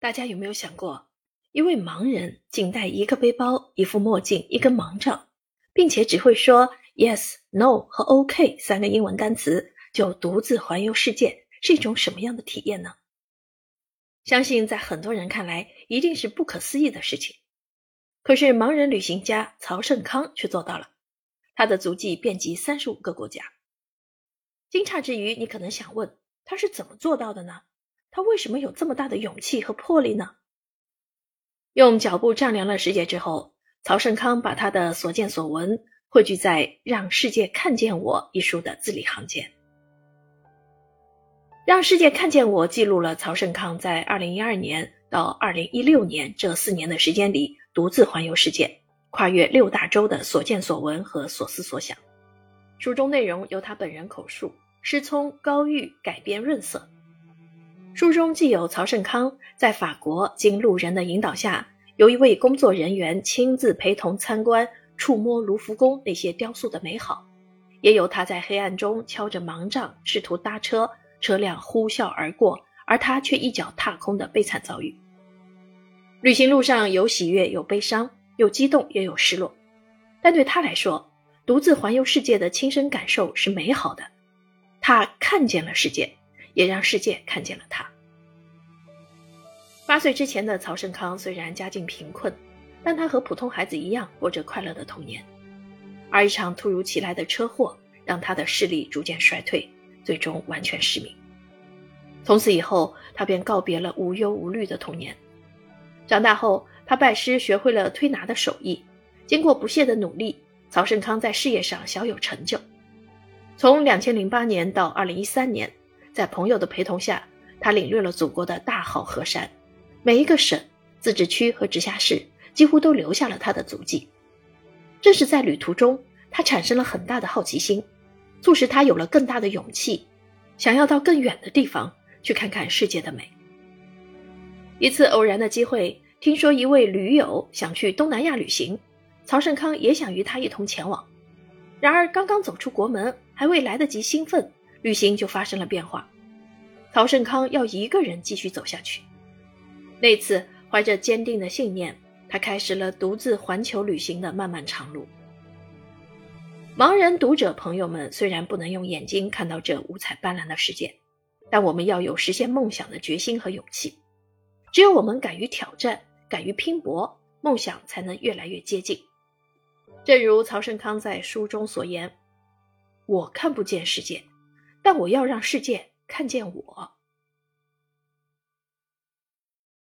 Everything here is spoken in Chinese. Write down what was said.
大家有没有想过，一位盲人仅带一个背包、一副墨镜、一根盲杖，并且只会说 yes、no 和 OK 三个英文单词，就独自环游世界，是一种什么样的体验呢？相信在很多人看来，一定是不可思议的事情。可是盲人旅行家曹盛康却做到了，他的足迹遍及三十五个国家。惊诧之余，你可能想问，他是怎么做到的呢？他为什么有这么大的勇气和魄力呢？用脚步丈量了世界之后，曹盛康把他的所见所闻汇聚在《让世界看见我》一书的字里行间。《让世界看见我》记录了曹盛康在2012年到2016年这四年的时间里独自环游世界、跨越六大洲的所见所闻和所思所想。书中内容由他本人口述，师聪、高玉改编润色。书中既有曹盛康在法国经路人的引导下，由一位工作人员亲自陪同参观、触摸卢浮宫那些雕塑的美好，也有他在黑暗中敲着盲杖试图搭车，车辆呼啸而过，而他却一脚踏空的悲惨遭遇。旅行路上有喜悦，有悲伤，有激动，也有失落，但对他来说，独自环游世界的亲身感受是美好的，他看见了世界。也让世界看见了他。八岁之前的曹盛康虽然家境贫困，但他和普通孩子一样过着快乐的童年。而一场突如其来的车祸让他的视力逐渐衰退，最终完全失明。从此以后，他便告别了无忧无虑的童年。长大后，他拜师学会了推拿的手艺。经过不懈的努力，曹盛康在事业上小有成就。从两千零八年到二零一三年。在朋友的陪同下，他领略了祖国的大好河山，每一个省、自治区和直辖市几乎都留下了他的足迹。正是在旅途中，他产生了很大的好奇心，促使他有了更大的勇气，想要到更远的地方去看看世界的美。一次偶然的机会，听说一位驴友想去东南亚旅行，曹胜康也想与他一同前往。然而，刚刚走出国门，还未来得及兴奋。旅行就发生了变化，曹胜康要一个人继续走下去。那次，怀着坚定的信念，他开始了独自环球旅行的漫漫长路。盲人读者朋友们虽然不能用眼睛看到这五彩斑斓的世界，但我们要有实现梦想的决心和勇气。只有我们敢于挑战，敢于拼搏，梦想才能越来越接近。正如曹胜康在书中所言：“我看不见世界。”但我要让世界看见我。